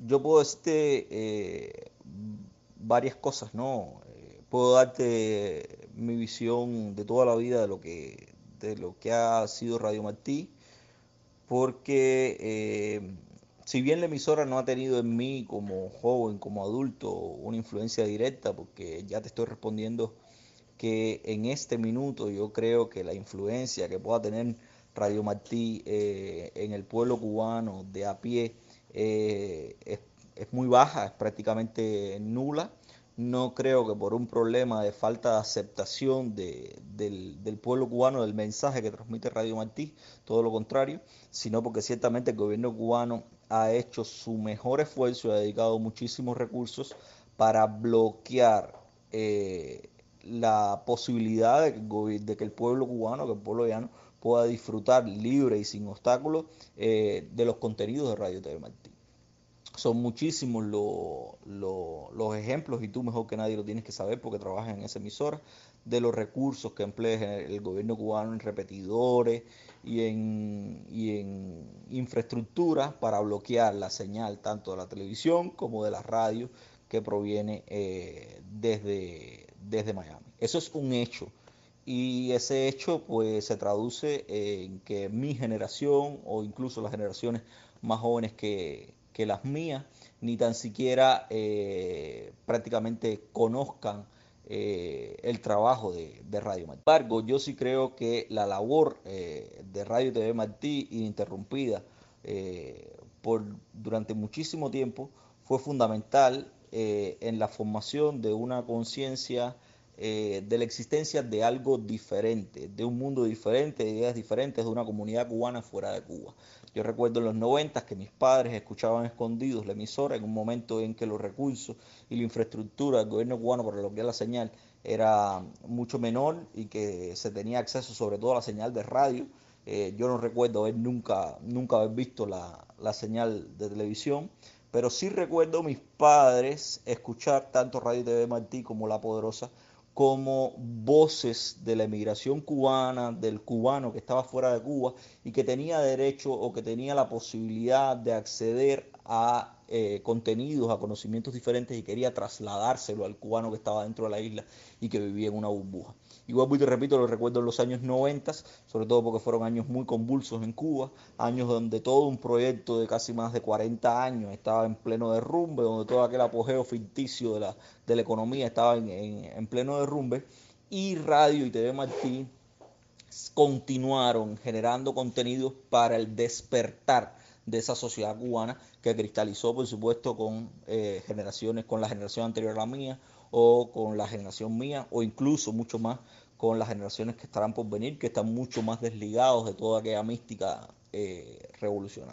yo puedo decirte eh, varias cosas, ¿no? Eh, puedo darte mi visión de toda la vida de lo que, de lo que ha sido Radio Martí, porque eh, si bien la emisora no ha tenido en mí como joven, como adulto, una influencia directa, porque ya te estoy respondiendo que en este minuto yo creo que la influencia que pueda tener Radio Martí en el pueblo cubano de a pie, eh, muy baja, es prácticamente nula. No creo que por un problema de falta de aceptación del, pueblo cubano del mensaje que transmite Radio Martí, todo lo contrario, sino porque ciertamente el gobierno cubano ha hecho su mejor esfuerzo y ha dedicado muchísimos recursos para bloquear eh, la posibilidad de que, de que, el pueblo cubano, que el pueblo llano, pueda disfrutar libre y sin obstáculos eh, de los contenidos de Radio TV Martí. Son muchísimos los ejemplos y tú mejor que nadie lo tienes que saber porque trabajas en esa emisora de los recursos que emplea el gobierno cubano en repetidores y en, y en infraestructura para bloquear la señal tanto de la televisión como de la radio que proviene eh, desde, desde Miami. Eso es un hecho y ese hecho pues se traduce en que mi generación o incluso las generaciones más jóvenes que, las mías ni tan siquiera eh, prácticamente conozcan eh, el trabajo de, Radio Martí. Sin embargo, yo sí creo que la labor eh, de Radio TV Martí ininterrumpida por, durante muchísimo tiempo fue fundamental en la formación de una conciencia eh, de la existencia de algo diferente, de un mundo diferente, de ideas diferentes, de una comunidad cubana fuera de Cuba. Yo recuerdo en los 90 que mis padres escuchaban escondidos la emisora en un momento en que los recursos y la infraestructura del gobierno cubano para bloquear la señal era mucho menor y que se tenía acceso sobre todo a la señal de radio. Eh, yo no recuerdo haber nunca, nunca haber visto la, la señal de televisión, pero sí recuerdo mis padres escuchar tanto Radio TV Martí como La Poderosa como voces de la emigración cubana, del cubano que estaba fuera de Cuba y que tenía derecho o que tenía la posibilidad de acceder a eh, contenidos, a conocimientos diferentes y quería trasladárselo al cubano que estaba dentro de la isla y que vivía en una burbuja. Igual, y te repito, lo recuerdo en los años 90, sobre todo porque fueron años muy convulsos en Cuba, años donde todo un proyecto de casi más de 40 años estaba en pleno derrumbe, donde todo aquel apogeo ficticio de la, de la economía estaba en, en pleno derrumbe, y Radio y TV Martí continuaron generando contenidos para el despertar de esa sociedad cubana que cristalizó, por supuesto, con eh, generaciones, con la generación anterior a la mía o con la generación mía o incluso mucho más con las generaciones que estarán por venir, que están mucho más desligados de toda aquella mística eh, revolucionaria.